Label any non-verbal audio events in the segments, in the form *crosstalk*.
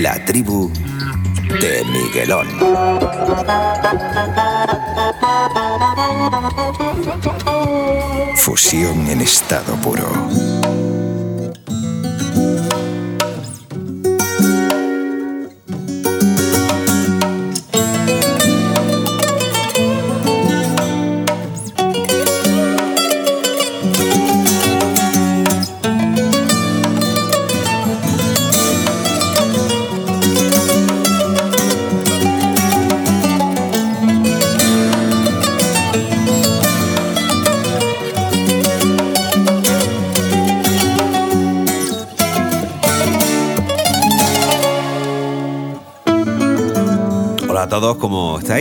La tribu de Miguelón. Fusión en estado puro.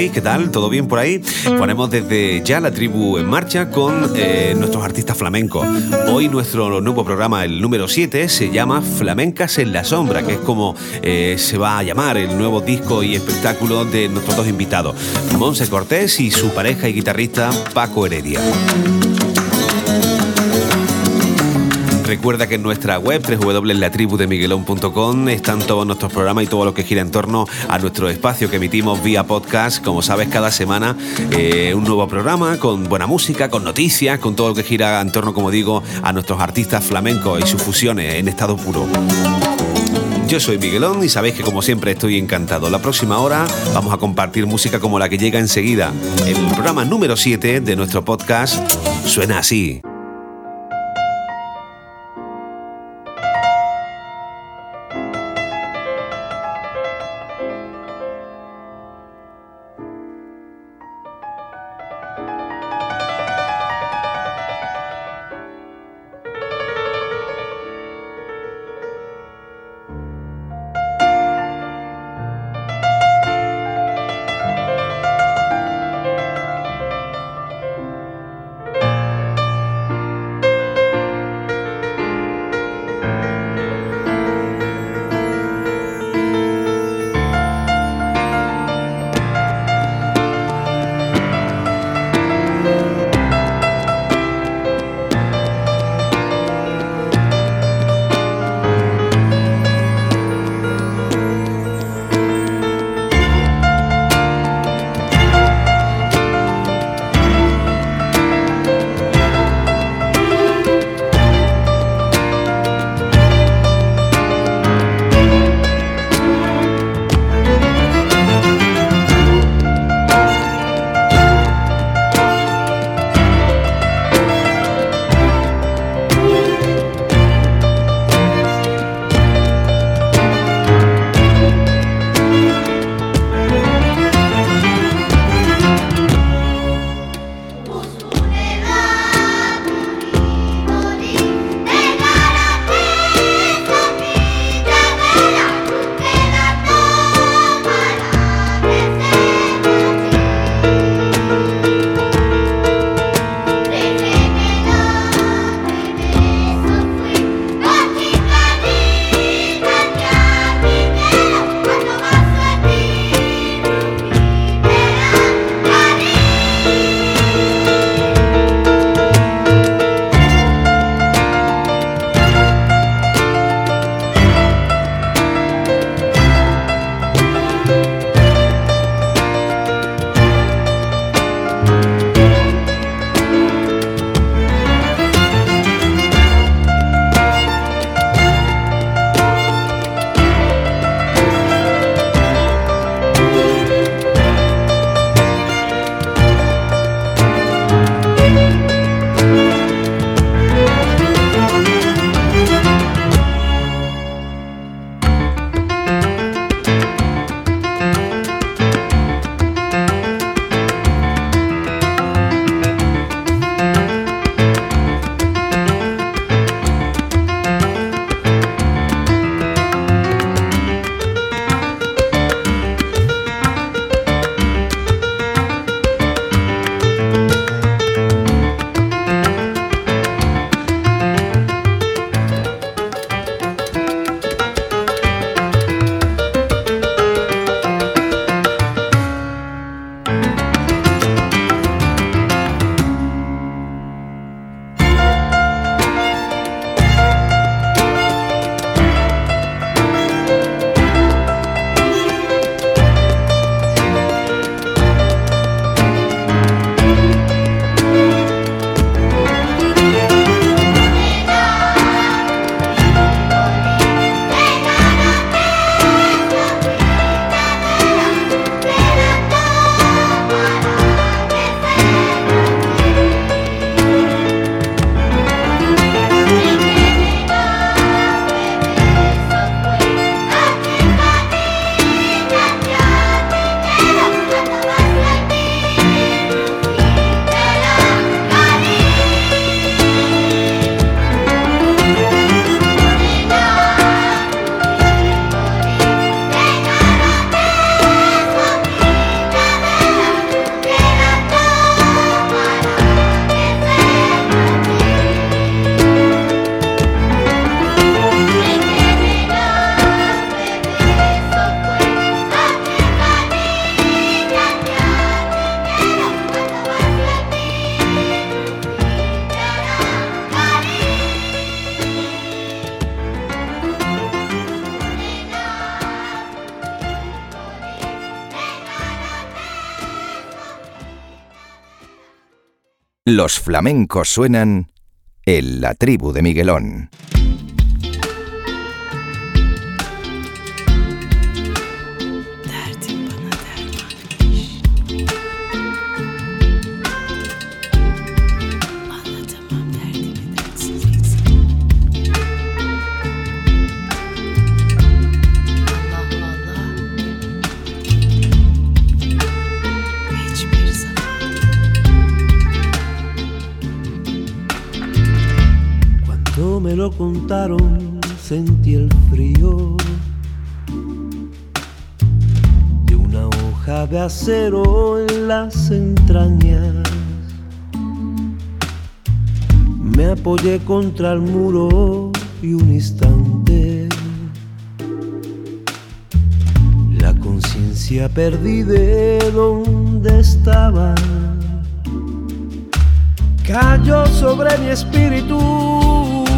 ¿Qué tal? ¿Todo bien por ahí? Ponemos desde ya la tribu en marcha con eh, nuestros artistas flamencos. Hoy nuestro nuevo programa, el número 7, se llama Flamencas en la Sombra, que es como eh, se va a llamar el nuevo disco y espectáculo de nuestros dos invitados, Monse Cortés y su pareja y guitarrista Paco Heredia. Recuerda que en nuestra web www.latribudemiguelón.com están todos nuestros programas y todo lo que gira en torno a nuestro espacio que emitimos vía podcast. Como sabes, cada semana eh, un nuevo programa con buena música, con noticias, con todo lo que gira en torno, como digo, a nuestros artistas flamencos y sus fusiones en estado puro. Yo soy Miguelón y sabéis que como siempre estoy encantado. La próxima hora vamos a compartir música como la que llega enseguida. El programa número 7 de nuestro podcast suena así. Los flamencos suenan en la tribu de Miguelón. Contaron sentí el frío de una hoja de acero en las entrañas. Me apoyé contra el muro y un instante la conciencia perdí de donde estaba. Cayó sobre mi espíritu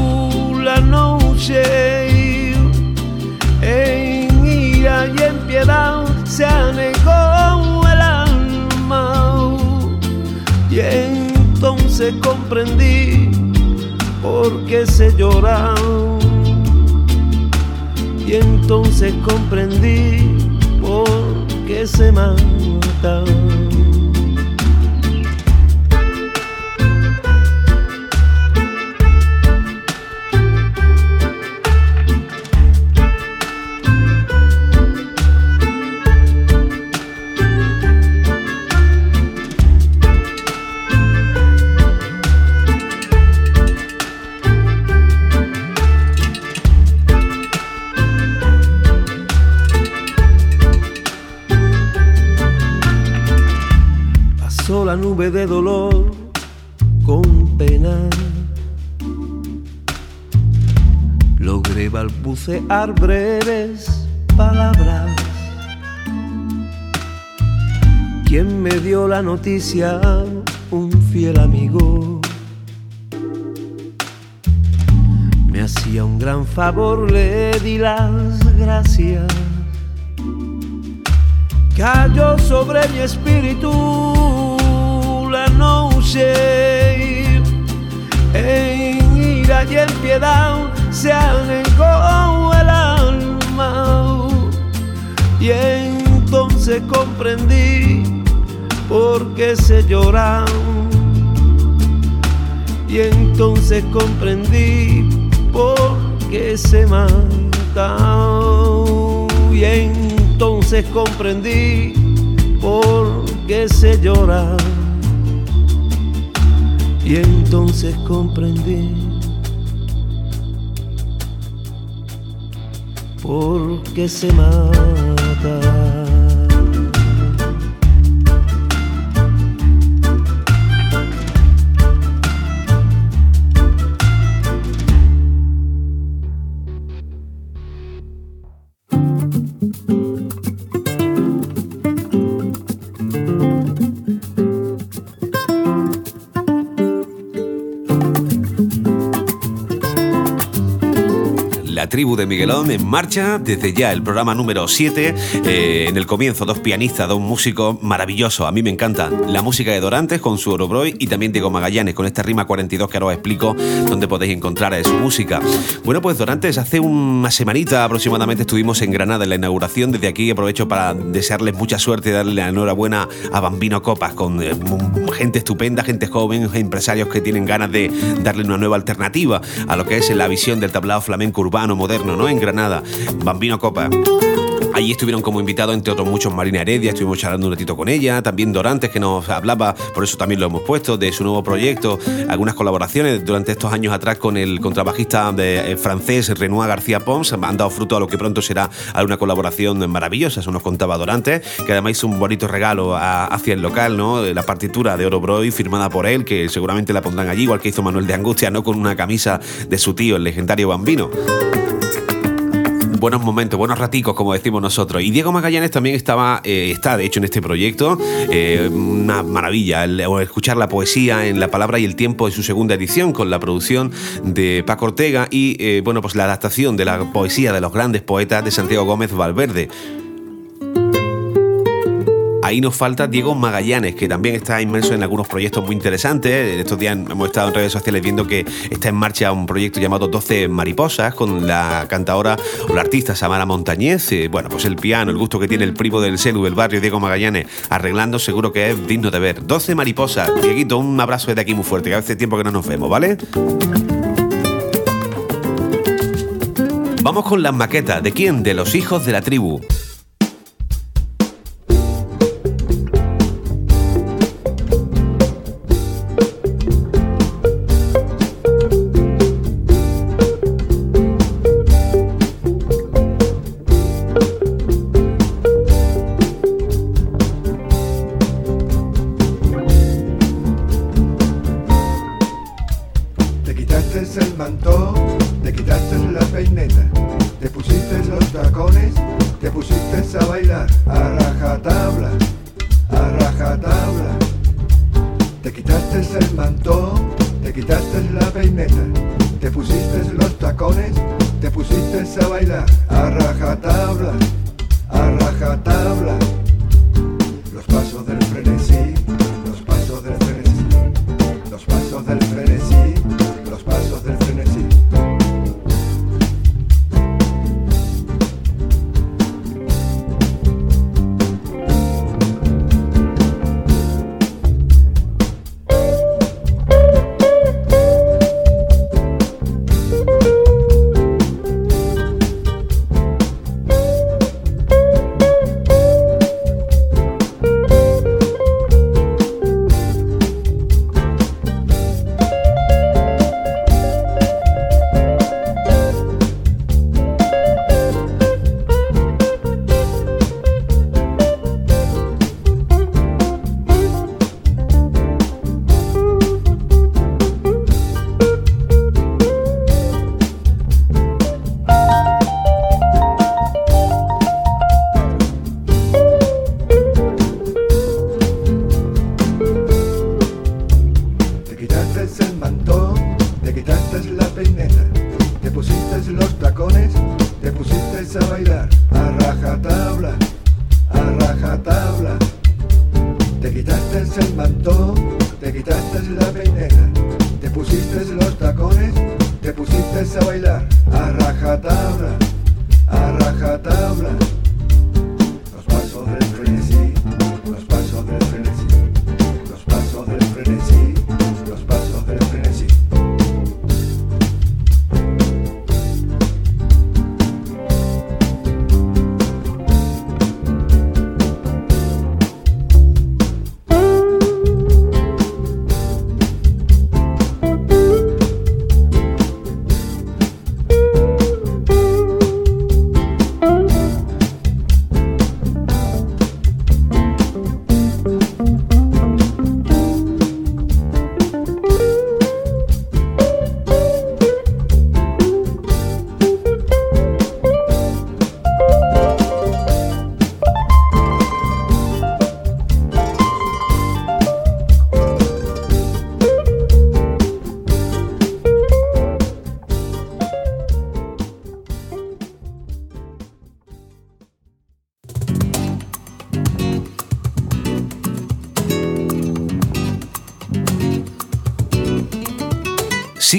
noche en ira y en piedad se anegó el alma y entonces comprendí por qué se llora y entonces comprendí por qué se mata. Breves palabras. Quien me dio la noticia, un fiel amigo. Me hacía un gran favor, le di las gracias. Cayó sobre mi espíritu la noche en ira y en piedad se anegó el alma. Y entonces comprendí por qué se llora y entonces comprendí por qué se mata y entonces comprendí por qué se llora y entonces comprendí por qué se tribu de Miguelón en marcha desde ya el programa número 7. Eh, en el comienzo, dos pianistas, dos músicos maravillosos. A mí me encanta la música de Dorantes con su Orobroy y también Diego Magallanes con esta rima 42 que ahora os explico dónde podéis encontrar su música. Bueno, pues Dorantes, hace una semanita aproximadamente estuvimos en Granada en la inauguración. Desde aquí aprovecho para desearles mucha suerte y darle la enhorabuena a Bambino Copas con eh, gente estupenda, gente joven, empresarios que tienen ganas de darle una nueva alternativa a lo que es la visión del tablado flamenco urbano moderno, ¿no? En Granada. Bambino Copa. Allí estuvieron como invitados, entre otros muchos, Marina Heredia, estuvimos charlando un ratito con ella, también Dorantes, que nos hablaba, por eso también lo hemos puesto, de su nuevo proyecto, algunas colaboraciones durante estos años atrás con el contrabajista de, eh, francés Renoir García Pons, han dado fruto a lo que pronto será alguna colaboración maravillosa, eso nos contaba Dorantes, que además hizo un bonito regalo hacia el local, ¿no? La partitura de Oro Broy firmada por él, que seguramente la pondrán allí, igual que hizo Manuel de Angustia, ¿no? Con una camisa de su tío, el legendario Bambino buenos momentos, buenos raticos, como decimos nosotros. Y Diego Magallanes también estaba, eh, está de hecho en este proyecto. Eh, una maravilla escuchar la poesía en La Palabra y el Tiempo en su segunda edición con la producción de Paco Ortega y eh, bueno, pues la adaptación de la poesía de los grandes poetas de Santiago Gómez Valverde. Ahí nos falta Diego Magallanes, que también está inmerso en algunos proyectos muy interesantes. Estos días hemos estado en redes sociales viendo que está en marcha un proyecto llamado 12 Mariposas con la cantadora o la artista Samara Montañez. Eh, bueno, pues el piano, el gusto que tiene el primo del celu del barrio, Diego Magallanes, arreglando, seguro que es digno de ver. 12 Mariposas. Dieguito, un abrazo desde aquí muy fuerte, que hace tiempo que no nos vemos, ¿vale? Vamos con las maquetas. ¿De quién? De los hijos de la tribu. la tabla, te quitaste el mantón, te quitaste la peineta, te pusiste los tacones, te pusiste a bailar a rajatabla, a rajatabla.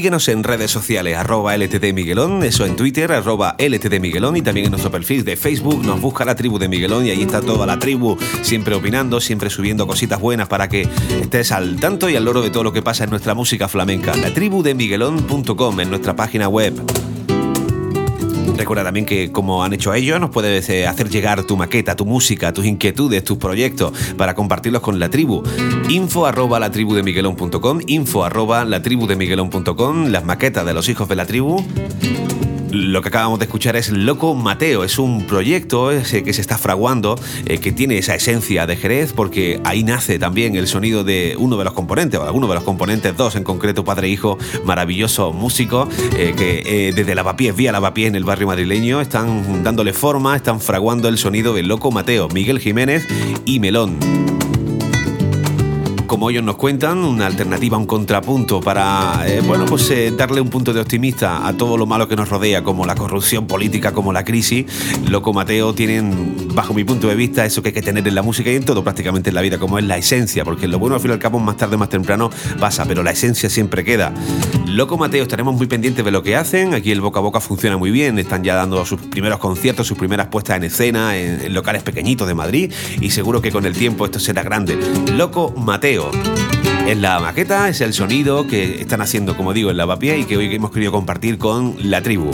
Síguenos en redes sociales, arroba LTD Miguelón, eso en Twitter, arroba LTD Miguelón y también en nuestro perfil de Facebook nos busca la tribu de Miguelón y ahí está toda la tribu siempre opinando, siempre subiendo cositas buenas para que estés al tanto y al loro de todo lo que pasa en nuestra música flamenca. La tribu de Miguelón.com en nuestra página web. Recuerda también que como han hecho ellos, nos puedes eh, hacer llegar tu maqueta, tu música, tus inquietudes, tus proyectos para compartirlos con la tribu. Info arroba la tribu de Miguelón.com, info arroba la tribu de Miguelón.com, las maquetas de los hijos de la tribu lo que acabamos de escuchar es Loco Mateo, es un proyecto que se está fraguando, eh, que tiene esa esencia de Jerez, porque ahí nace también el sonido de uno de los componentes, o alguno de los componentes, dos en concreto, padre e hijo, maravilloso músico, eh, que eh, desde Lavapiés, vía Lavapiés en el barrio madrileño, están dándole forma, están fraguando el sonido de Loco Mateo, Miguel Jiménez y Melón como ellos nos cuentan, una alternativa, un contrapunto para, eh, bueno, pues eh, darle un punto de optimista a todo lo malo que nos rodea, como la corrupción política, como la crisis. Loco Mateo tienen, bajo mi punto de vista, eso que hay que tener en la música y en todo prácticamente en la vida, como es la esencia, porque lo bueno al fin y al cabo más tarde, más temprano pasa, pero la esencia siempre queda. Loco Mateo, estaremos muy pendientes de lo que hacen, aquí el boca a boca funciona muy bien, están ya dando sus primeros conciertos, sus primeras puestas en escena en, locales pequeñitos de Madrid y seguro que con el tiempo esto será grande. Loco Mateo. Es la maqueta, es el sonido que están haciendo, como digo, en Lavapié y que hoy hemos querido compartir con la tribu.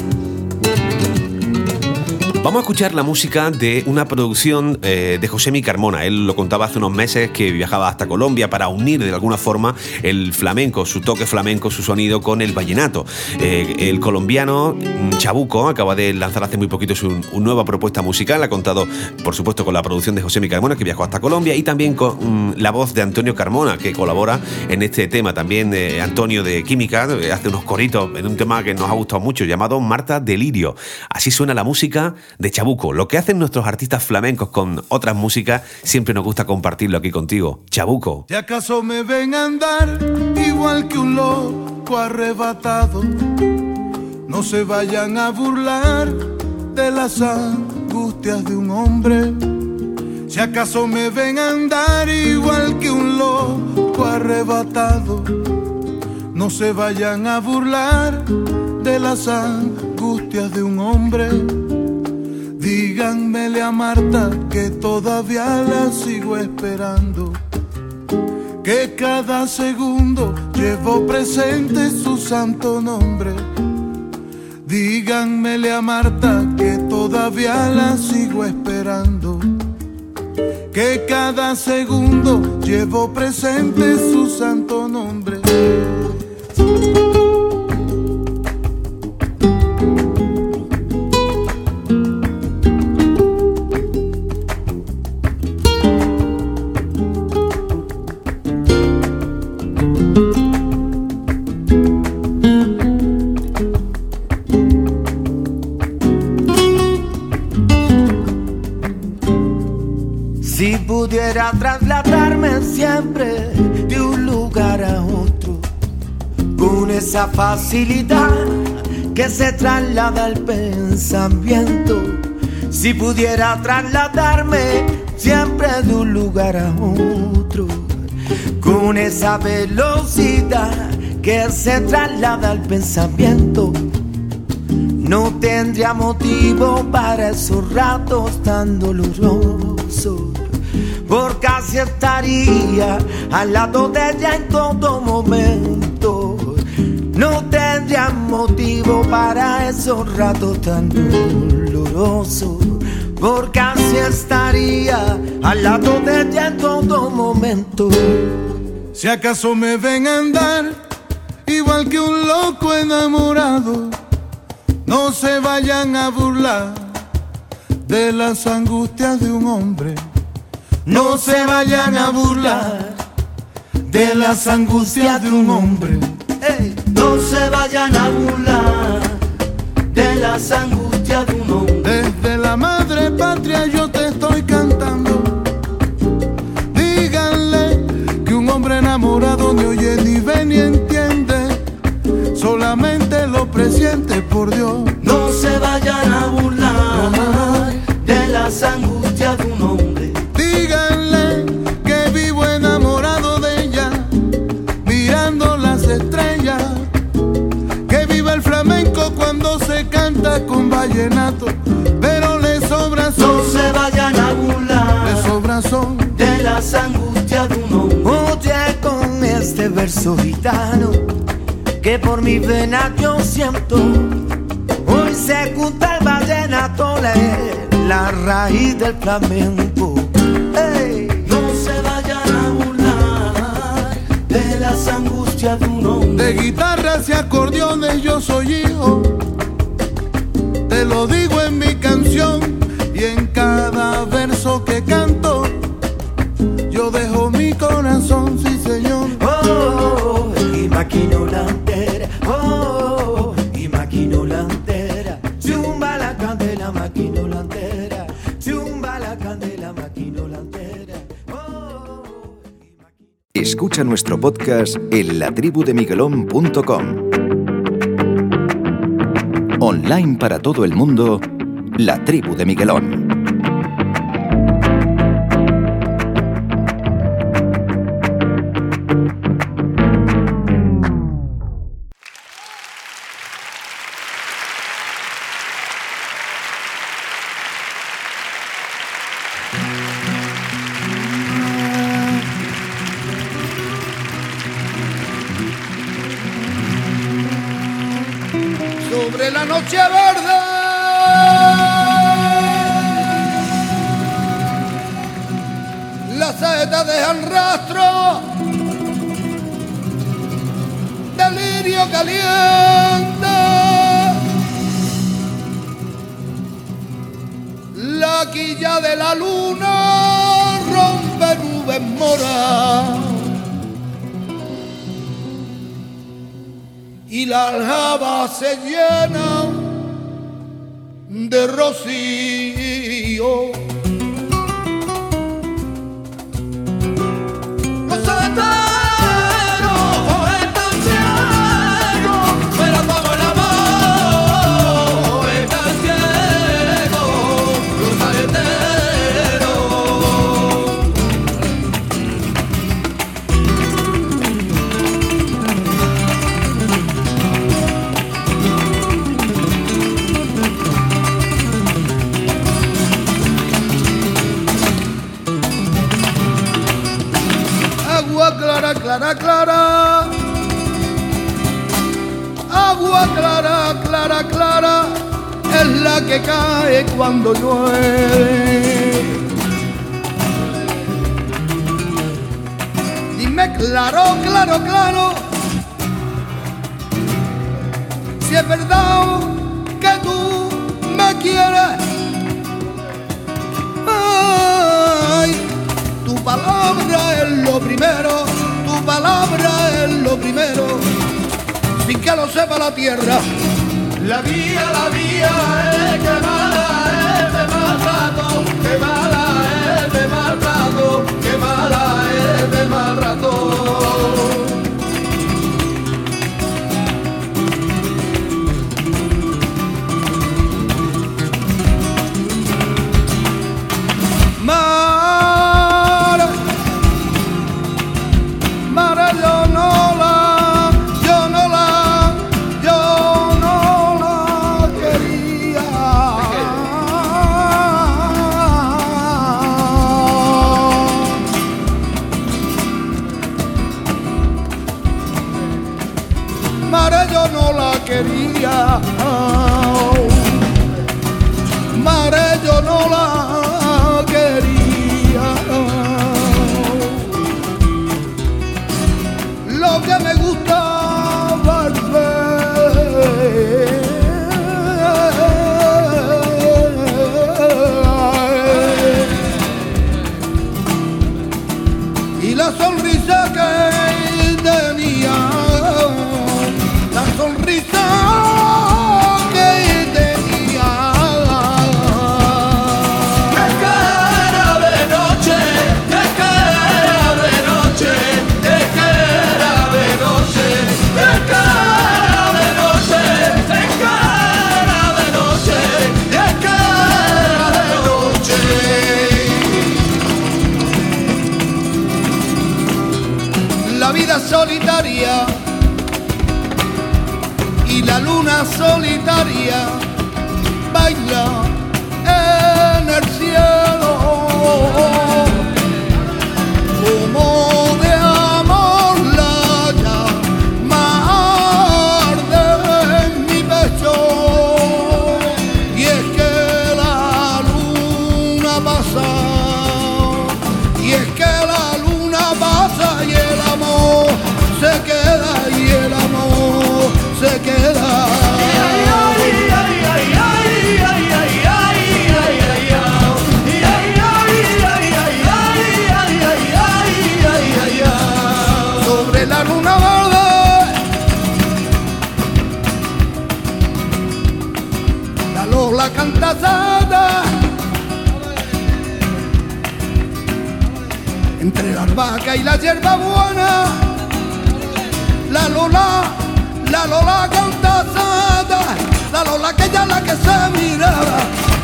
Vamos a escuchar la música de una producción eh, de José Mi Carmona. Él lo contaba hace unos meses que viajaba hasta Colombia para unir de alguna forma el flamenco, su toque flamenco, su sonido con el vallenato. Eh, el colombiano mm, Chabuco acaba de lanzar hace muy poquito su nueva propuesta musical. Ha contado, por supuesto, con la producción de José Mi Carmona, que viajó hasta Colombia, y también con mm, la voz de Antonio Carmona, que colabora en este tema. También eh, Antonio de Química hace unos coritos en un tema que nos ha gustado mucho, llamado Marta Delirio. Así suena la música de Chabuco. Lo que hacen nuestros artistas flamencos con otras músicas, siempre nos gusta compartirlo aquí contigo. Chabuco. ¿Y acaso me ven a andar igual que un loco arrebatado? No se vayan a burlar de las angustias de un hombre. Si acaso me ven a andar igual que un loco arrebatado, no se vayan a burlar de las angustias de un hombre. Díganmele a Marta que todavía la sigo esperando. Que cada segundo llevo presente su santo nombre. Díganmele a Marta que todavía la sigo esperando. Que cada segundo llevo presente su santo nombre. Esa facilidad que se traslada al pensamiento. Si pudiera trasladarme siempre de un lugar a otro con esa velocidad que se traslada al pensamiento. No tendría motivo para esos ratos tan dolorosos porque así estaría al lado de ella en todo momento. Motivo para esos ratos tan dolorosos, porque así estaría al lado de ella en todo momento. Si acaso me ven andar igual que un loco enamorado, no se vayan a burlar de las angustias de un hombre no se vayan a burlar de las angustias de un hombre. Se vayan a burlar de las angustias de un hombre. Desde la madre patria yo te estoy cantando. Díganle que un hombre enamorado ni oye ni ve ni entiende. Solamente lo presiente por Dios. Vallenato, pero le sobra son. No se vayan a burlar. Le sobra son. De las angustias de un hombre. Oye con este verso gitano, que por mi vena yo siento. Hoy se junta el vallenato, la raíz del flamenco. No se vayan a burlar de las angustias de un hombre. De guitarras y acordeones yo soy hijo te lo digo en mi canción y en cada verso que canto. Yo dejo mi corazón, sí señor. Oh, y maquino la entera, oh, y maquino la entera. Chumba la candela, maquino la entera. Chumba la candela, maquino la entera. Oh, Escucha nuestro podcast en latribudemiguelón.com. Online para todo el mundo, La Tribu de Miguelón. Dejan rastro, delirio caliente. La quilla de la luna rompe nubes moras. y la aljaba se llena de rocío. La que cae cuando llueve. Dime claro, claro, claro. Si es verdad que tú me quieres. Ay, tu palabra es lo primero, tu palabra es lo primero, sin que lo sepa la tierra. La vía, la vía es que mala es de mal rato, que mala es de mal rato, que mala es de mal y la hierba buena. La Lola, la Lola cantasada, la Lola que ya la que se miraba,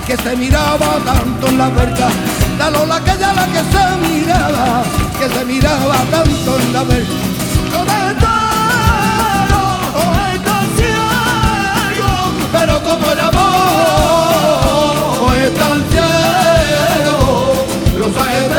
que se miraba tanto en la verdad. La Lola que ya la que se miraba, que se miraba tanto en la verdad. pero como el amor es tan ciego, los ajedreros,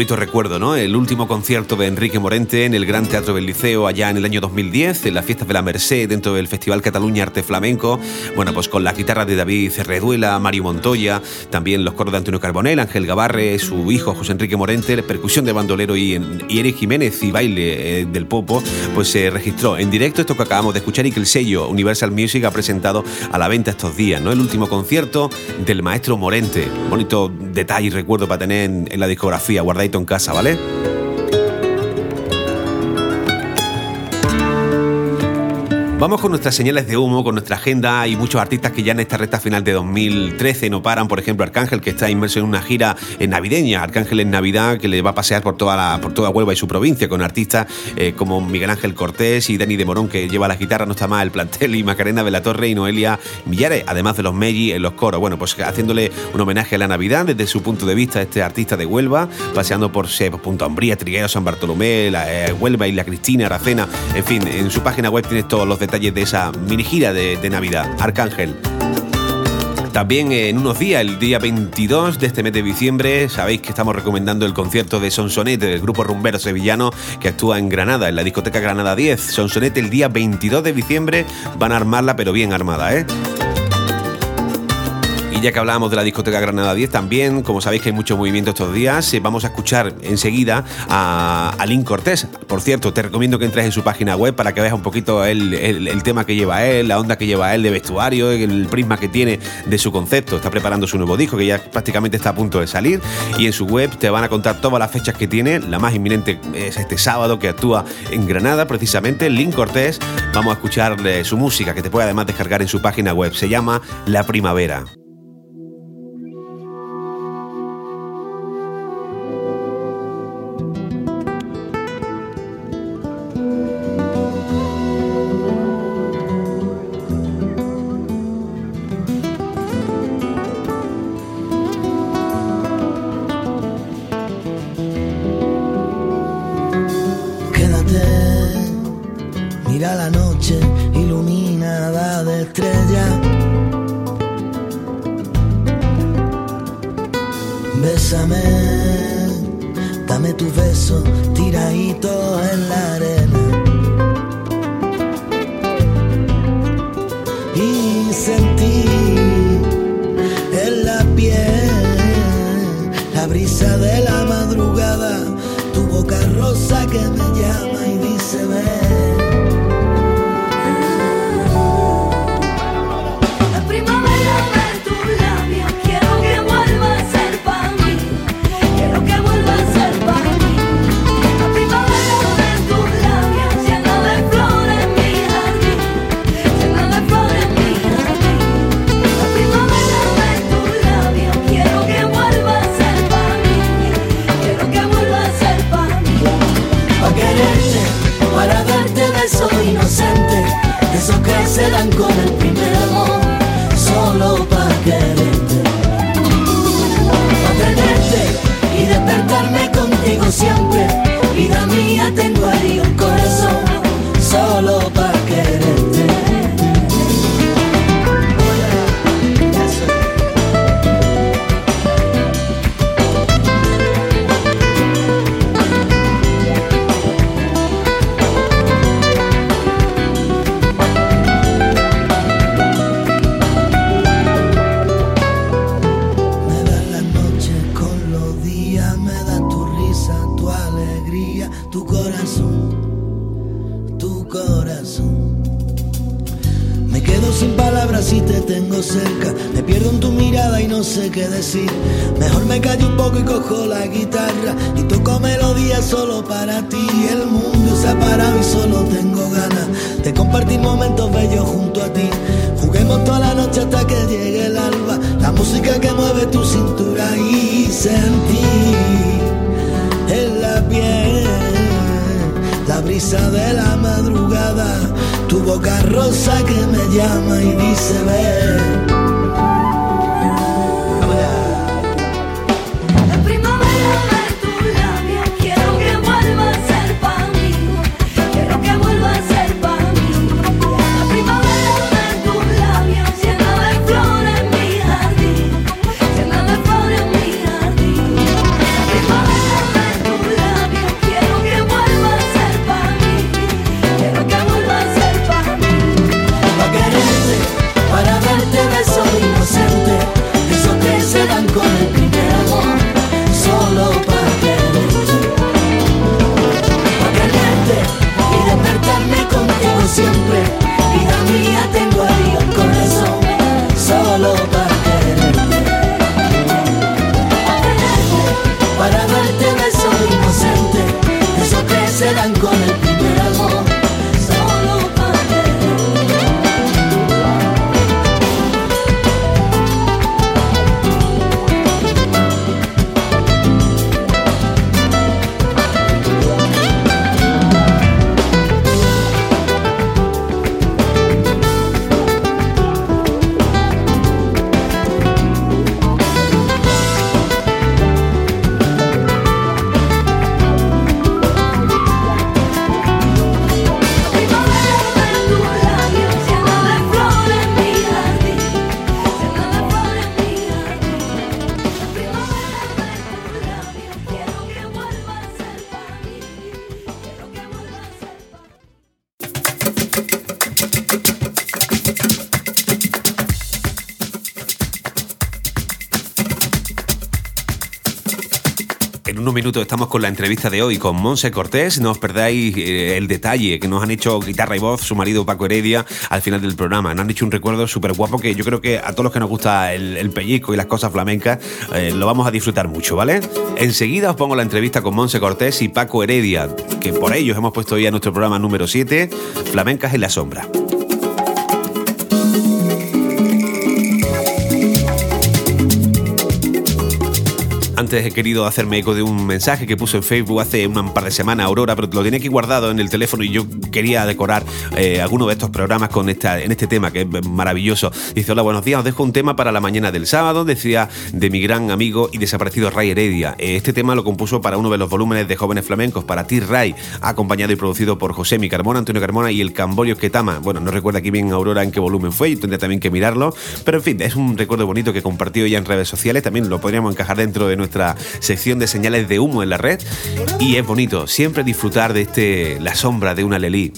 bonito recuerdo, ¿no? El último concierto de Enrique Morente en el Gran Teatro del Liceo allá en el año 2010, en las fiestas de la Merced, dentro del Festival Cataluña Arte Flamenco. Bueno, pues con la guitarra de David Cerreduela, Mario Montoya, también los coros de Antonio Carbonell, Ángel Gabarre, su hijo José Enrique Morente, percusión de bandolero y, y Eric Jiménez y baile eh, del Popo, pues se registró en directo esto que acabamos de escuchar y que el sello Universal Music ha presentado a la venta estos días, ¿no? El último concierto del maestro Morente. Bonito detalle y recuerdo para tener en, en la discografía guardadito en casa, ¿vale? Vamos con nuestras señales de humo, con nuestra agenda. Hay muchos artistas que ya en esta recta final de 2013 no paran. Por ejemplo, Arcángel, que está inmerso en una gira navideña. Arcángel en Navidad, que le va a pasear por toda, la, por toda Huelva y su provincia, con artistas eh, como Miguel Ángel Cortés y Dani de Morón, que lleva la guitarra, no está más el plantel, y Macarena de la Torre y Noelia Millares, además de los Meggi en los coros. Bueno, pues haciéndole un homenaje a la Navidad desde su punto de vista, este artista de Huelva, paseando por se, Punto Ambría, Triguero, San Bartolomé, la, eh, Huelva, Isla Cristina, Aracena. En fin, en su página web tienes todos los detalles de esa mini gira de, de Navidad. Arcángel. También en unos días, el día 22 de este mes de diciembre, sabéis que estamos recomendando el concierto de Sonsonete del grupo rumbero sevillano que actúa en Granada, en la discoteca Granada 10. Sonsonete el día 22 de diciembre van a armarla, pero bien armada, ¿eh? Ya que hablábamos de la discoteca Granada 10, también, como sabéis que hay mucho movimiento estos días, eh, vamos a escuchar enseguida a, a Link Cortés. Por cierto, te recomiendo que entres en su página web para que veas un poquito el, el, el, tema que lleva él, la onda que lleva él de vestuario, el prisma que tiene de su concepto. Está preparando su nuevo disco que ya prácticamente está a punto de salir y en su web te van a contar todas las fechas que tiene. La más inminente es este sábado que actúa en Granada, precisamente. Link Cortés, vamos a escuchar su música que te puede además descargar en su página web. Se llama La Primavera. Para con la entrevista de hoy con Monse Cortés. No os perdáis eh, el detalle que nos han hecho guitarra y voz su marido Paco Heredia al final del programa. Nos han hecho un recuerdo súper guapo que yo creo que a todos los que nos gusta el, pellizco y las cosas flamencas eh, lo vamos a disfrutar mucho, ¿vale? Enseguida os pongo la entrevista con Monse Cortés y Paco Heredia, que por ellos hemos puesto hoy a nuestro programa número 7, Flamencas en la Sombra. He querido hacerme eco de un mensaje que puso en Facebook hace un par de semanas Aurora, pero lo tenía aquí guardado en el teléfono y yo quería decorar eh, alguno de estos programas con esta, en este tema que es maravilloso. Dice, hola, buenos días, os dejo un tema para la mañana del sábado, decía de mi gran amigo y desaparecido Ray Heredia. Eh, este tema lo compuso para uno de los volúmenes de Jóvenes Flamencos, para T. Ray, acompañado y producido por José Mi Carmona, Antonio Carmona y el Cambolio Ketama. Bueno, no recuerdo aquí bien Aurora en qué volumen fue y tendría también que mirarlo, pero en fin, es un recuerdo bonito que compartió ya en redes sociales, también lo podríamos encajar dentro de sección de señales de humo en la red. Y es bonito siempre disfrutar de este La sombra de una Lelí.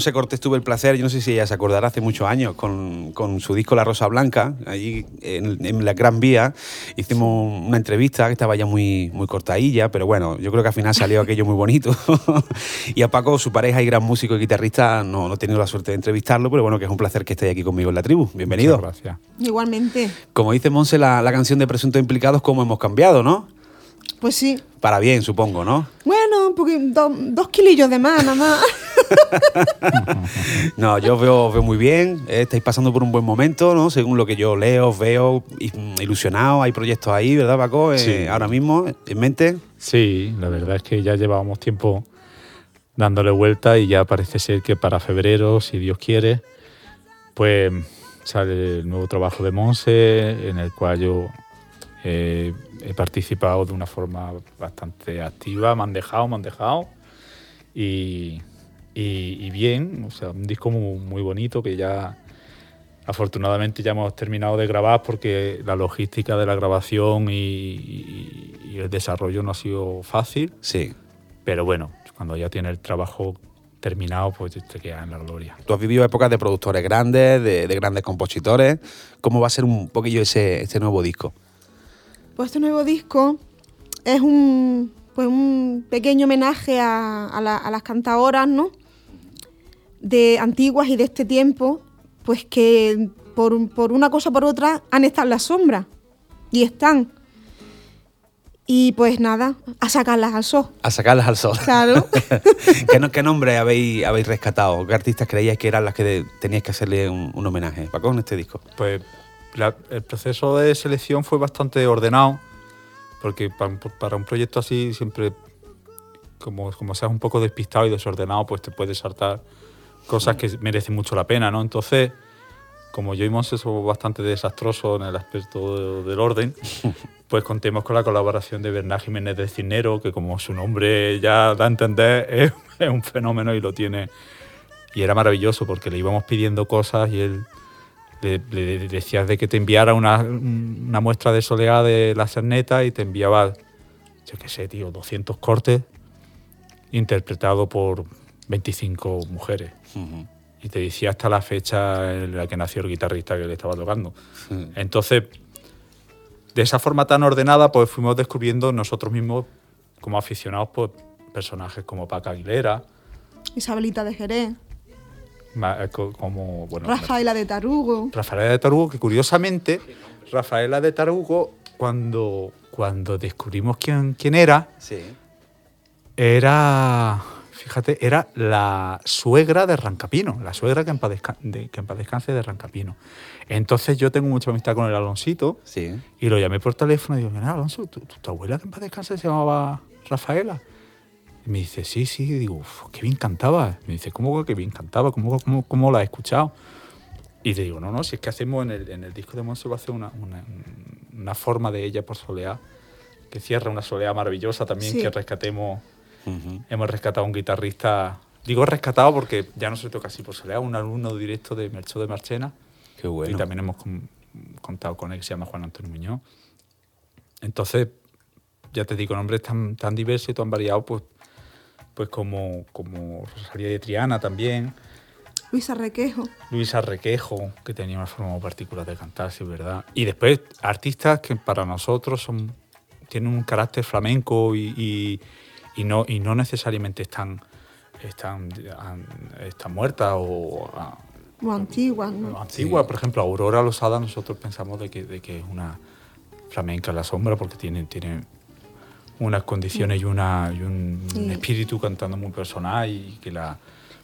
Monse Cortés tuve el placer, yo no sé si ella se acordará, hace muchos años, con, con su disco La Rosa Blanca, allí en, en, la Gran Vía, hicimos una entrevista que estaba ya muy, muy cortadilla, pero bueno, yo creo que al final salió aquello muy bonito. *laughs* y a Paco, su pareja y gran músico y guitarrista, no, no he tenido la suerte de entrevistarlo, pero bueno, que es un placer que esté aquí conmigo en la tribu. Bienvenido. Muchas gracias. Igualmente. Como dice Monse, la, la canción de Presuntos Implicados, cómo hemos cambiado, ¿no? Pues sí. Para bien, supongo, ¿no? Bueno, un poquito, do- dos kilillos de más, nada más. *laughs* No, yo veo, veo muy bien, eh, estáis pasando por un buen momento, ¿no? Según lo que yo leo, veo, mm, ilusionado, hay proyectos ahí, ¿verdad, Paco? Eh, Sí. Ahora mismo, en mente. Sí, la verdad es que ya llevábamos tiempo dándole vuelta y ya parece ser que para febrero, si Dios quiere, pues sale el nuevo trabajo de Monse, en el cual yo eh, he participado de una forma bastante activa, me han dejado, me han dejado. Y, y- y bien, o sea, un disco muy, muy bonito que ya afortunadamente ya hemos terminado de grabar porque la logística de la grabación y, y- y el desarrollo no ha sido fácil, Sí. pero bueno, cuando ya tienes el trabajo terminado, pues te quedas en la gloria. Tú has vivido épocas de productores grandes, de, de grandes compositores. ¿Cómo va a ser un poquillo ese, este nuevo disco? Pues este nuevo disco es un, pues un pequeño homenaje a, a la- a las cantadoras, ¿no? De antiguas y de este tiempo, pues que por, por una cosa o por otra han estado en la sombra. Y están. Y pues nada, a sacarlas al sol. A sacarlas al sol. Claro. *laughs* ¿Qué, no- qué nombre habéis, habéis rescatado? ¿Qué artistas creíais que eran las que de- teníais que hacerle un, un homenaje? Paco, en este disco. Pues la- el proceso de selección fue bastante ordenado, porque pa- para, un proyecto así siempre, como, como seas un poco despistado y desordenado, pues te puedes saltar cosas que merecen mucho la pena, ¿no? Entonces, como yo y Monse somos bastante desastrosos en el aspecto de- del orden, *laughs* pues contemos con la colaboración de Bernard Jiménez de Cisnero, que como su nombre ya da a entender, *laughs* es, es un fenómeno y lo tiene. Y era maravilloso porque le íbamos pidiendo cosas y él le, le decías de que te enviara una, una muestra de soleá de la Cerneta y te enviaba, yo qué sé, tío, 200 cortes interpretados por 25 mujeres. Y te decía hasta la fecha en la que nació el guitarrista que le estaba tocando. Entonces, de esa forma tan ordenada, pues fuimos descubriendo nosotros mismos, como aficionados, pues personajes como Paca Aguilera, Isabelita de Jerez, como, bueno, Rafaela de Tarugo. Rafaela de Tarugo, que curiosamente, Rafaela de Tarugo, cuando, cuando descubrimos quién, quién era, Sí. era, fíjate, era la suegra de Rancapino, la suegra que en paz, desca- de, que en paz descanse de Rancapino. Entonces yo tengo mucha amistad con el Alonsito Sí. y lo llamé por teléfono y digo, mira, Alonso, ¿tu, tu- tu abuela que en paz descanse se llamaba Rafaela? Me dice, sí, sí, y digo, "Uf, qué bien cantaba. Me dice, ¿cómo que bien cantaba? ¿Cómo, cómo, cómo la has escuchado? Y te digo, no, no, si es que hacemos en el, en el disco de a hacer una, una, una forma de ella por soleá, que cierra una soleá maravillosa también, Sí. que rescatemos, Ujú. hemos rescatado a un guitarrista, digo rescatado porque ya no se toca así por soleá, un alumno directo de Melchor de Marchena, Qué bueno. y también hemos con- contado con él, que se llama Juan Antonio Muñoz. Entonces, ya te digo, nombres tan, tan diversos y tan variados, pues, pues como, como Rosalía de Triana también, Luisa Requejo. Luisa Requejo, que tenía una forma muy particular de cantar, sí verdad. Y después artistas que para nosotros son, tienen un carácter flamenco y, y- y no, y no necesariamente están, están, están muertas o ah, O antiguas, ¿no? antiguas. Por ejemplo, Aurora Losada nosotros pensamos de que, de que es una flamenca en la sombra porque tiene, tiene unas condiciones y, una, y un Sí. espíritu cantando muy personal y que la...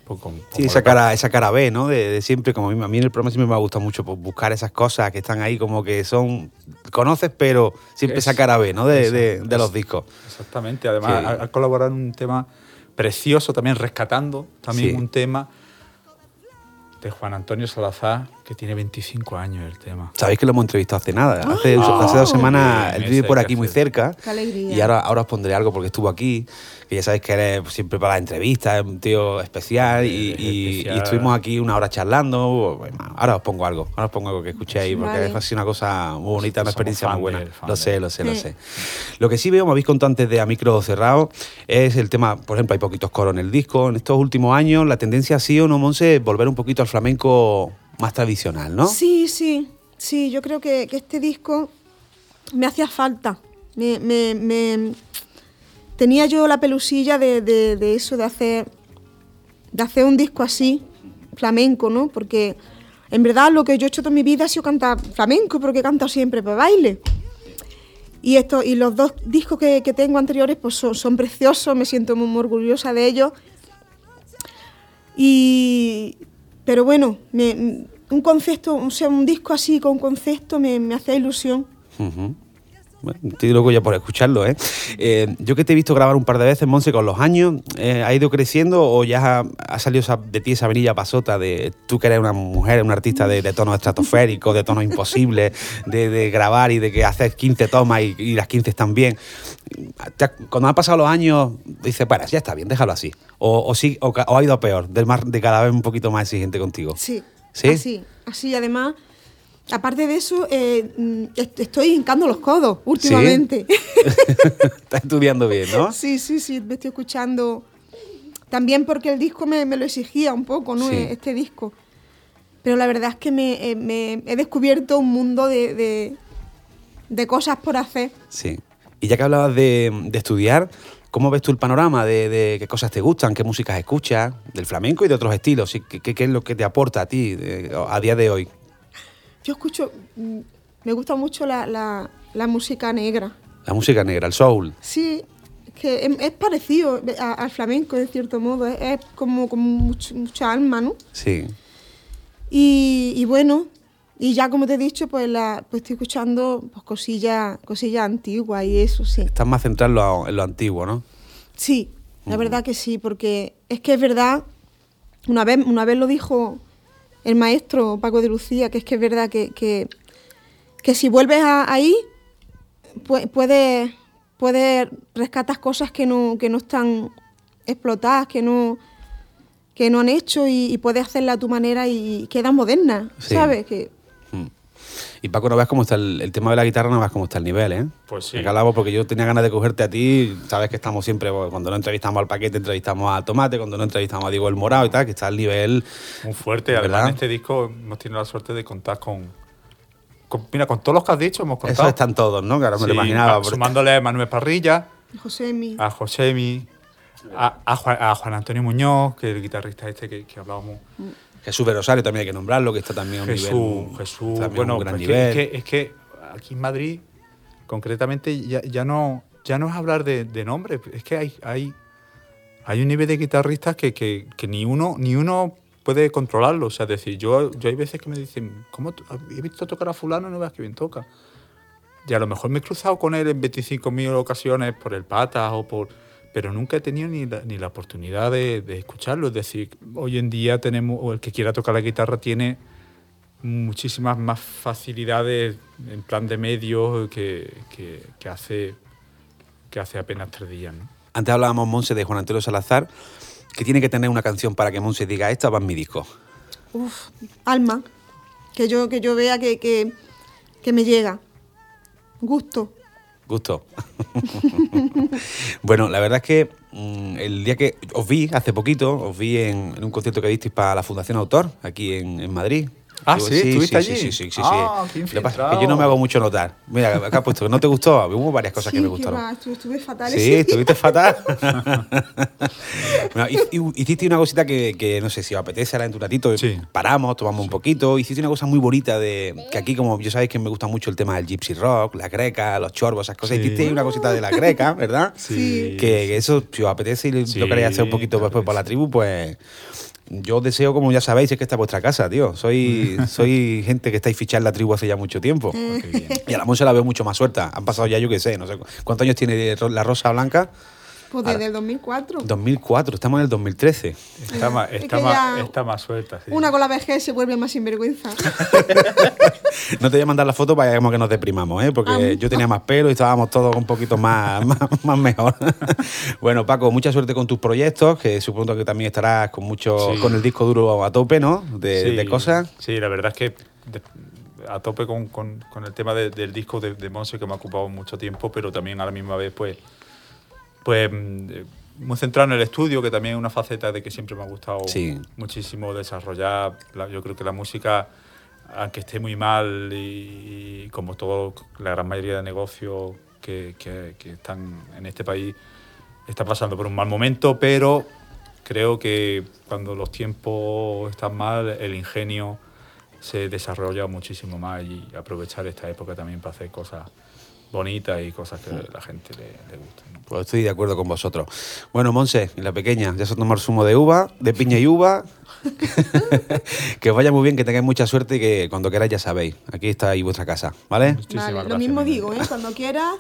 pues, como- Sí, esa cara, esa cara B, ¿no? De, de siempre, como a mí, a mí en el programa siempre me ha gustado mucho pues, buscar esas cosas que están ahí, como que son. Conoces, pero siempre Es- esa cara B, ¿no? De, de- de es- los discos. Exactamente, además Sí. ha, ha colaborado en un tema precioso también, rescatando también Sí. un tema de Juan Antonio Salazar, que tiene 25 años el tema. Sabéis que lo hemos entrevistado hace nada. Hace, Ah, hace dos semanas, qué él vive por aquí muy cerca. Qué alegría. Y ahora, ahora os pondré algo porque estuvo aquí. Que ya sabéis que él es siempre para las entrevistas, es un tío especial. Y, Es y- especial. y estuvimos aquí una hora charlando. Bueno, ahora os pongo algo. Ahora os pongo algo que escuchéis porque Vale. ha sido una cosa muy bonita, una experiencia muy buena. Lo sé, lo sé, lo sé. Lo que sí veo, me habéis contado antes de a micro cerrado, es el tema, por ejemplo, hay poquitos coros en el disco. En estos últimos años la tendencia ha sido, ¿no, Monse? Volver un poquito al flamenco más tradicional, ¿no? Sí, sí, sí, yo creo que, este disco me hacía falta. Me, tenía yo la pelusilla de, eso, de hacer, de hacer un disco así, flamenco, ¿no? Porque en verdad lo que yo he hecho toda mi vida ha sido cantar flamenco, porque he cantado siempre para baile. Y, esto, y los dos discos que, tengo anteriores pues son, son preciosos, me siento muy, muy orgullosa de ellos. Y, pero bueno, me- un concepto, o sea, un disco así con concepto me, hacía ilusión. Bueno, estoy loco ya por escucharlo, ¿eh? Eh, Yo que te he visto grabar un par de veces, Monse, con los años, eh, ¿ha ido creciendo o ya ha, ha salido esa- de ti esa venilla pasota de tú que eres una mujer, una artista de, de tonos estratosféricos, de tonos imposibles, de, de grabar y de que haces 15 tomas y, y las 15 están bien? Ha- Cuando han pasado los años, dices, bueno, ya está bien, déjalo así. O, o, sí, o, ha ido a peor, del más, de cada vez un poquito más exigente contigo. Sí. ¿Sí? Así, así. Además, aparte de eso, eh, mm, est- estoy hincando los codos últimamente. *laughs* Estás estudiando bien, ¿no? Sí, sí, sí, me estoy escuchando. También porque el disco me, me lo exigía un poco, ¿no? Sí. Este disco. Pero la verdad es que me, eh, me he descubierto un mundo de, de, de cosas por hacer. Sí. Y ya que hablabas de, de estudiar, ¿cómo ves tú el panorama de, de qué cosas te gustan, qué músicas escuchas, del flamenco y de otros estilos? ¿Y ¿Qué, qué- qué es lo que te aporta a ti eh, a día de hoy? Yo escucho, mm, me gusta mucho la, la- la música negra. La música negra, el soul. Sí, que es, es parecido a- al flamenco, de cierto modo. Es, es como, como mucho- mucha alma, ¿no? Sí. Y, y bueno, y ya como te he dicho, pues, la, pues estoy escuchando pues, cosillas cosillas antiguas y eso, sí. Estás más centrado en lo, en lo antiguo, ¿no? Sí, la verdad que sí, porque es que es verdad, una vez, una vez lo dijo el maestro Paco de Lucía, que es que es verdad que, que, que si vuelves a- ahí, pu- puedes, puedes rescatar cosas que no, que no están explotadas, que no, que no han hecho y, y puedes hacerla a tu manera y quedan modernas, Sí. ¿sabes? Que. Y Paco, no veas cómo está el, el tema de la guitarra, no veas cómo está el nivel, ¿eh? Pues sí. Me hablamos porque yo tenía ganas de cogerte a ti. Sabes que estamos siempre, bueno, cuando no entrevistamos al paquete, entrevistamos al tomate, cuando no entrevistamos a Diego el Morado y tal, que está al nivel. Muy fuerte. ¿Verdad? Además, en este disco hemos tenido la suerte de contar con, con- Mira, con todos los que has dicho hemos contado. Eso están todos, ¿no? Que ahora me lo imaginaba. a- Sumándole a Manuel Parrilla, José mi, a Josemi, a, a Juan, a Juan Antonio Muñoz, que es el guitarrista este que, que hablábamos. Jesús Verosario también hay que nombrarlo, que está también a un Jesús, nivel. Jesús, también bueno, un gran pues nivel. es, que, es, que, es que aquí en Madrid, concretamente, ya, ya no ya no es hablar de, de nombres, es que hay, hay, hay un nivel de guitarristas que, que, que ni uno ni uno puede controlarlo. O sea, es decir, yo, yo hay veces que me dicen, ¿cómo he visto tocar a fulano no veas que bien toca? Y a lo mejor me he cruzado con él en 25.000 ocasiones por el patas o por... Pero nunca he tenido ni la, ni la oportunidad de, de escucharlo. Es decir, hoy en día tenemos, o el que quiera tocar la guitarra tiene muchísimas más facilidades en plan de medios que, que- que hace, que hace apenas tres días. ¿no? Antes hablábamos, Monse, de Juan Antonio Salazar, que tiene que tener una canción para que Monse diga, esta va en mi disco. uf, alma, que yo, que yo vea que, que, que me llega. Gusto. Gusto. *laughs* bueno, la verdad es que mm, el día que os vi, hace poquito, os vi en, un concierto que disteis para la Fundación Autor, aquí en Madrid. Ah, ¿sí? ¿Estuviste sí, allí? Sí, sí, sí. sí, Ah, sí. Lo que pasa es que infiltrado. yo no me hago mucho notar. Mira, acá puesto que no te gustó. Hubo varias cosas sí, que me gustaron. va, estuve, estuve fatal. Sí, ese día. *laughs* estuviste fatal. Bueno, y- y- hiciste una cosita que, que no sé si os apetece ahora en un ratito. Sí. Paramos, tomamos un poquito. Hiciste una cosa muy bonita de que aquí, como yo sabéis que me gusta mucho el tema del gypsy rock, la greca, los chorbos, esas cosas. Sí. Hiciste una cosita de la greca, ¿verdad? Sí. Que, que eso, si os apetece y Sí, lo queréis hacer un poquito después para la tribu, pues yo deseo, como ya sabéis, es que esta es vuestra casa, tío. Soy, *laughs* soy gente que estáis fichando la tribu hace ya mucho tiempo. Bien. Y a la Monse la veo mucho más suelta. Han pasado ya, yo qué sé, no sé. cu- ¿Cuántos años tiene la Rosa Blanca? Pues desde el 2004. 2004, estamos en el 2013. Está más, Es está que más, ya está más suelta. sí. Una con la vejez se vuelve más sinvergüenza. *laughs* No te voy a mandar la foto para que hagamos que nos deprimamos, ¿eh? porque Ah. yo tenía más pelo y estábamos todos un poquito más, *laughs* más, más mejor. *laughs* bueno, Paco, mucha suerte con tus proyectos, que supongo que también estarás con mucho, Sí. con el disco duro a tope, ¿no? De, Sí, de cosas. Sí, la verdad es que de- a tope con, con- con el tema de- del disco de, de Monse, que me ha ocupado mucho tiempo, pero también a la misma vez, pues, pues mm, muy centrado en el estudio, que también es una faceta de que siempre me ha gustado Sí. muchísimo desarrollar. La- yo creo que la música, aunque esté muy mal y, y como todo, la gran mayoría de negocios que, que- que están en este país, está pasando por un mal momento, pero creo que cuando los tiempos están mal, el ingenio se desarrolla muchísimo más y aprovechar esta época también para hacer cosas bonitas y cosas que a la gente le, le gusten. ¿no? Pues estoy de acuerdo con vosotros. Bueno, Monse, y la pequeña, ya se ha tomado zumo de uva, de piña y uva. *laughs* que os vaya muy bien, que tengáis mucha suerte y que cuando queráis ya sabéis. Aquí está ahí vuestra casa, ¿vale? Muchísimas Vale, lo gracias, mismo digo, ¿eh? Cuando quieras,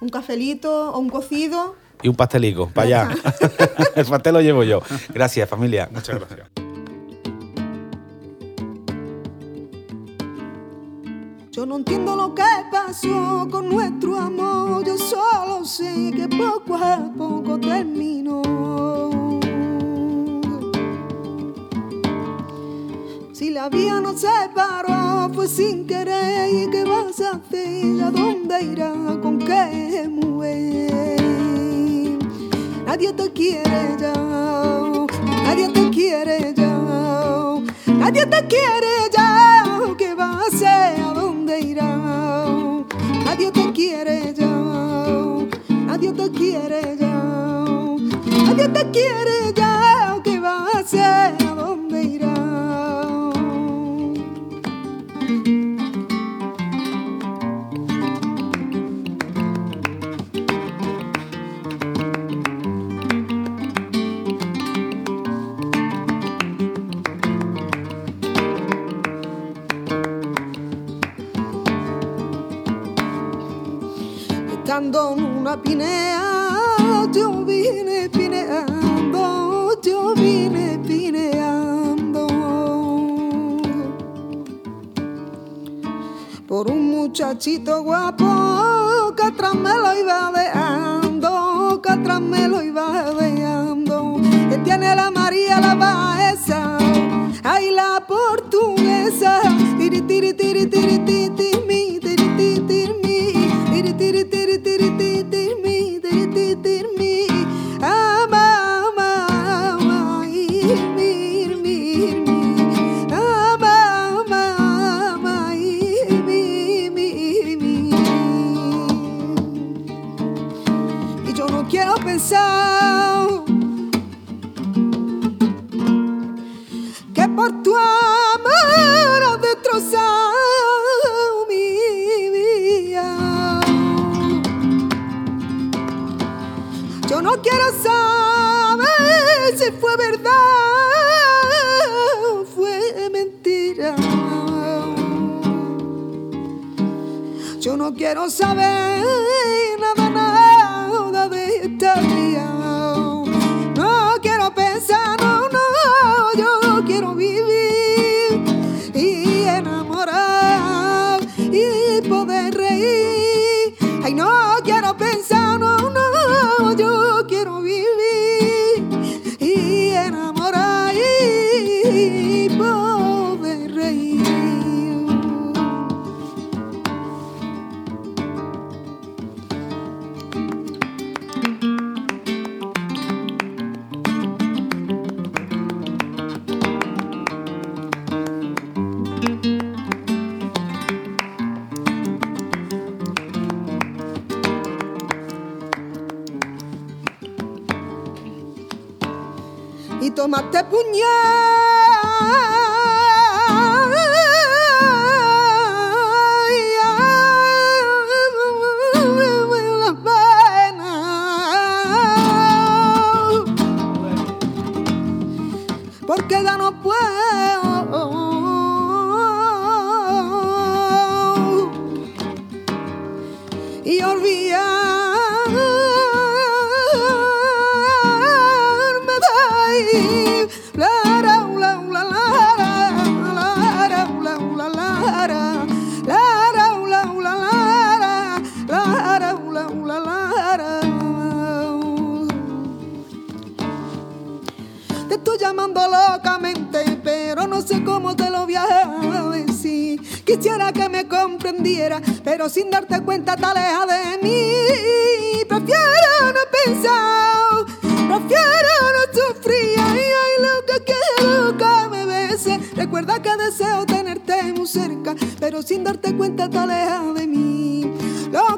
un cafelito o un cocido. Y un pastelico, para allá. *laughs* *laughs* El pastel lo llevo yo. Gracias, familia. Muchas gracias. Yo no entiendo lo que pasó con nuestro amor, yo solo sé que poco a poco terminó. Si la vía nos separó fue sin querer, ¿y qué vas a hacer? ¿A dónde irá? ¿Con qué mujer? Nadie te quiere ya, nadie te quiere ya, nadie te quiere ya. ¿Qué va a hacer? ¿A dónde irá? Nadie te quiere ya, nadie te quiere ya, nadie te quiere ya. ¿Qué va a hacer? En una pinea, yo vine pineando, yo vine pineando. Por un muchachito guapo quiero saber nada,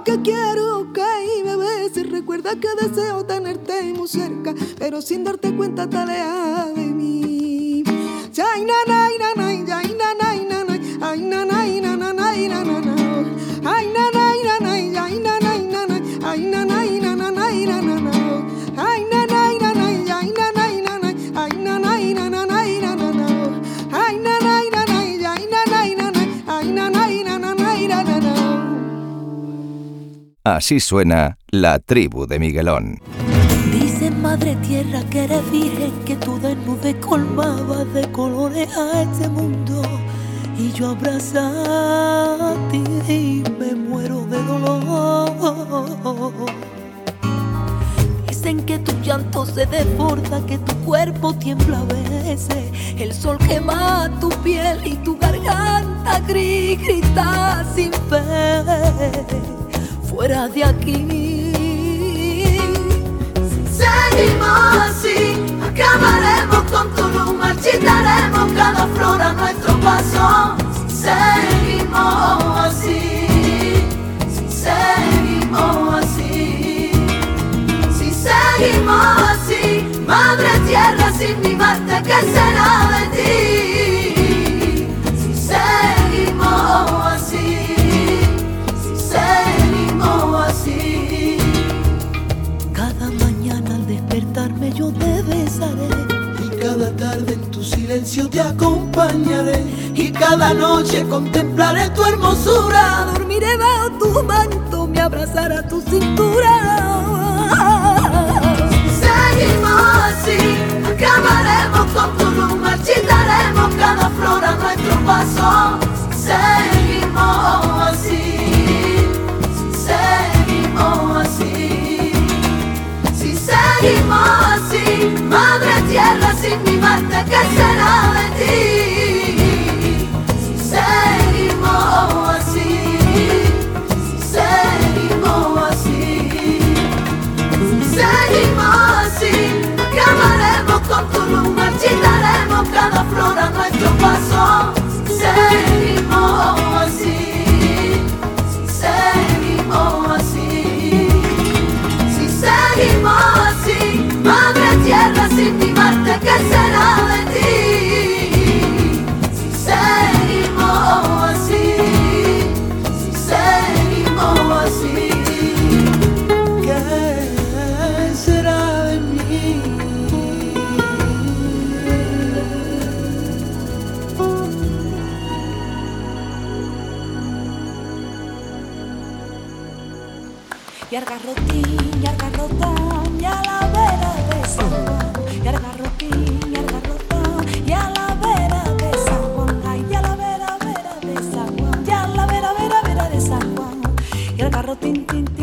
Que quiero que me beses. Recuerda que deseo tenerte muy cerca, pero sin darte cuenta te alejas de mí. Así suena la tribu de Miguelón. Dice madre tierra que eres virgen, que tu desnudez colmabas de colores a este mundo. Y yo abrazaba a ti y me muero de dolor. Dicen que tu llanto se desborda, que tu cuerpo tiembla a veces. El sol quema tu piel y tu garganta gris grita sin fe fuera de aquí. Si seguimos así, acabaremos con tu luz, marchitaremos cada flor a nuestro paso. Si seguimos así, si seguimos así, si seguimos así, madre tierra sin mi Marte, ¿qué será de ti? Si seguimos así. yo te besaré. Y cada tarde en tu silencio te acompañaré. Y cada noche contemplaré tu hermosura. Dormiré bajo tu manto, me abrazará tu cintura. Seguimos así, acabaremos con tu luz, marchitaremos cada flor a nuestro paso. Seguimos tin tin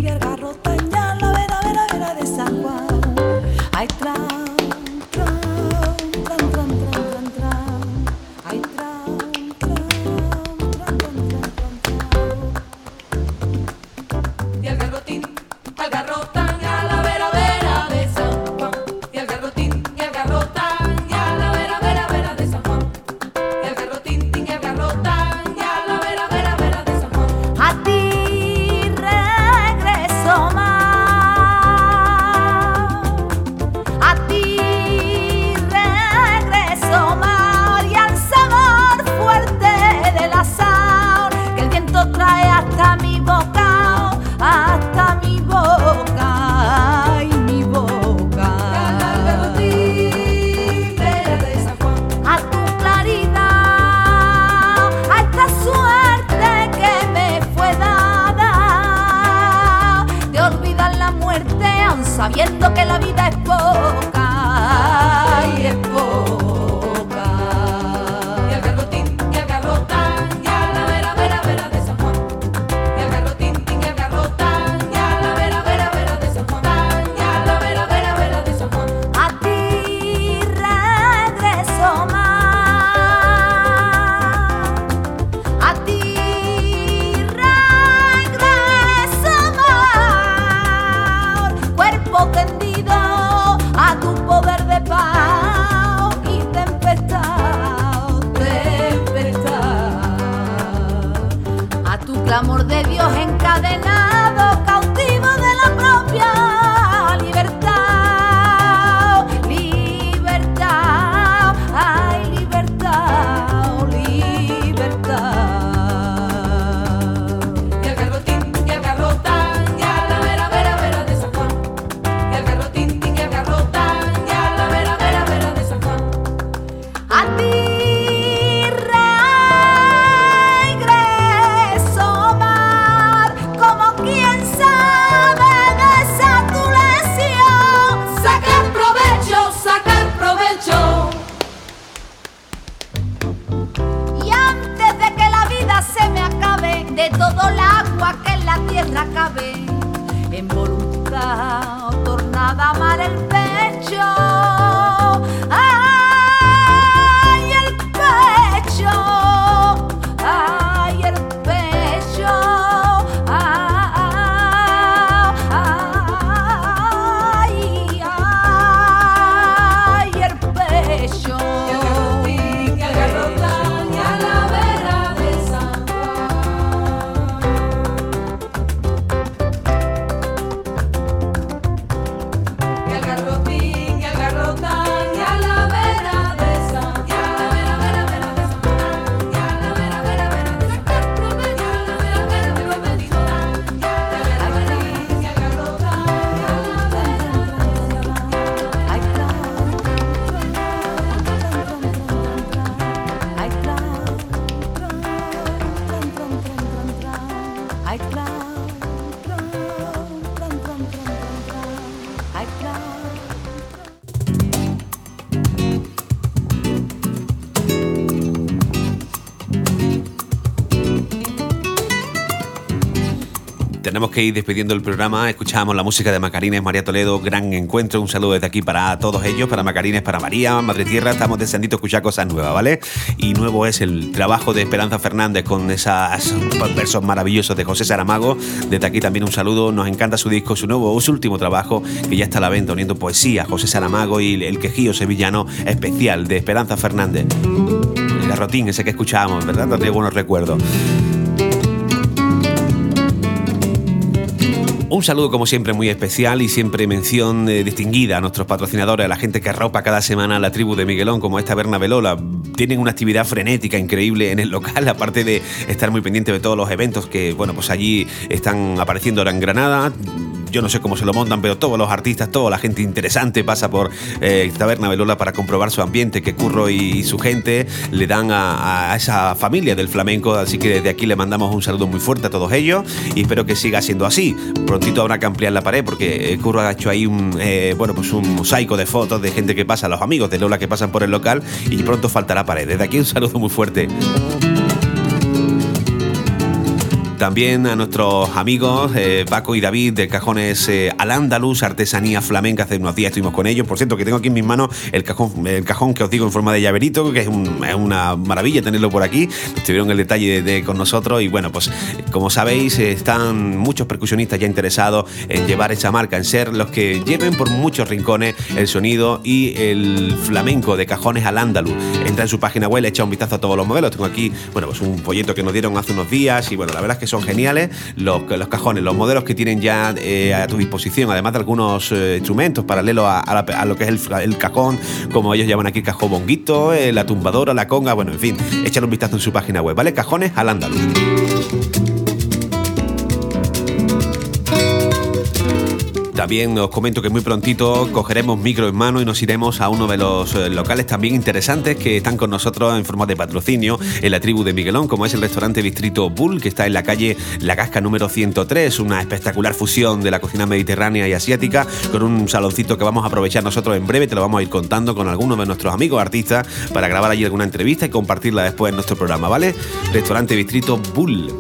Tenemos que ir despidiendo el programa. Escuchábamos la música de Macarines, María Toledo, gran encuentro. Un saludo desde aquí para todos ellos, para Macarines, para María, Madre Tierra. Estamos deseando escuchar cosas nuevas, ¿vale? Y nuevo es el trabajo de Esperanza Fernández con esos versos maravillosos de José Saramago. Desde aquí también un saludo. Nos encanta su disco, su nuevo, su último trabajo, que ya está a la venta, uniendo poesía, José Saramago y el quejío sevillano especial de Esperanza Fernández. El garrotín ese que escuchábamos, ¿verdad? Buenos recuerdos. Un saludo como siempre muy especial y siempre mención eh, distinguida a nuestros patrocinadores, a la gente que arropa cada semana a la tribu de Miguelón, como esta Berna Velola. Tienen una actividad frenética increíble en el local, *laughs* aparte de estar muy pendiente de todos los eventos que, bueno, pues allí están apareciendo ahora en Granada. Yo no sé cómo se lo montan, pero todos los artistas, toda la gente interesante pasa por eh, Taberna Velola para comprobar su ambiente, que Curro y su gente le dan a, esa familia del flamenco. Así que desde aquí le mandamos un saludo muy fuerte a todos ellos y espero que siga siendo así. Prontito habrá que ampliar la pared porque eh, Curro ha hecho ahí un, eh, bueno, pues un mosaico de fotos de gente que pasa, los amigos de Lola que pasan por el local y pronto faltará pared. Desde aquí un saludo muy fuerte. También a nuestros amigos eh, Paco y David de Cajones eh, Al Andalus, Artesanía Flamenca. Hace unos días estuvimos con ellos. Por cierto, que tengo aquí en mis manos el cajón, el cajón que os digo en forma de llaverito, que es, un- es una maravilla tenerlo por aquí. Estuvieron el detalle de, con nosotros y bueno, pues como sabéis, eh, están muchos percusionistas ya interesados en llevar esa marca, en ser los que lleven por muchos rincones el sonido y el flamenco de Cajones Al Andalus. Entra en su página web, echa un vistazo a todos los modelos. Tengo aquí, bueno, pues un folleto que nos dieron hace unos días y bueno, la verdad es que son geniales los, los cajones, los modelos que tienen ya eh, a tu disposición, además de algunos eh, instrumentos paralelos a, a la- lo que es el, el cajón, como ellos llaman aquí cajón bonguito, eh, la tumbadora, la conga, bueno, en fin, échale un vistazo en su página web, ¿vale? Cajones al andaluz. También os comento que muy prontito cogeremos micro en mano y nos iremos a uno de los eh, locales también interesantes que están con nosotros en forma de patrocinio en la tribu de Miguelón, como es el restaurante Distrito Bull, que está en la calle La Casca número 103, una espectacular fusión de la cocina mediterránea y asiática, con un saloncito que vamos a aprovechar nosotros en breve, te lo vamos a ir contando con algunos de nuestros amigos artistas para grabar allí alguna entrevista y compartirla después en nuestro programa, ¿vale? Restaurante Distrito Bull.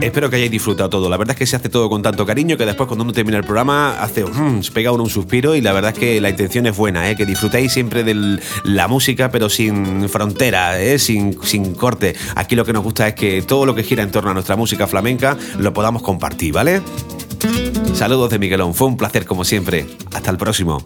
Espero que hayáis disfrutado todo. La verdad es que se hace todo con tanto cariño que después cuando uno termina el programa hace mm, se pega uno un suspiro y la verdad es que la intención es buena, ¿eh? que disfrutéis siempre de la música pero sin frontera, ¿eh? sin, sin corte. Aquí lo que nos gusta es que todo lo que gira en torno a nuestra música flamenca lo podamos compartir, ¿vale? Saludos de Miguelón, fue un placer como siempre. Hasta el próximo.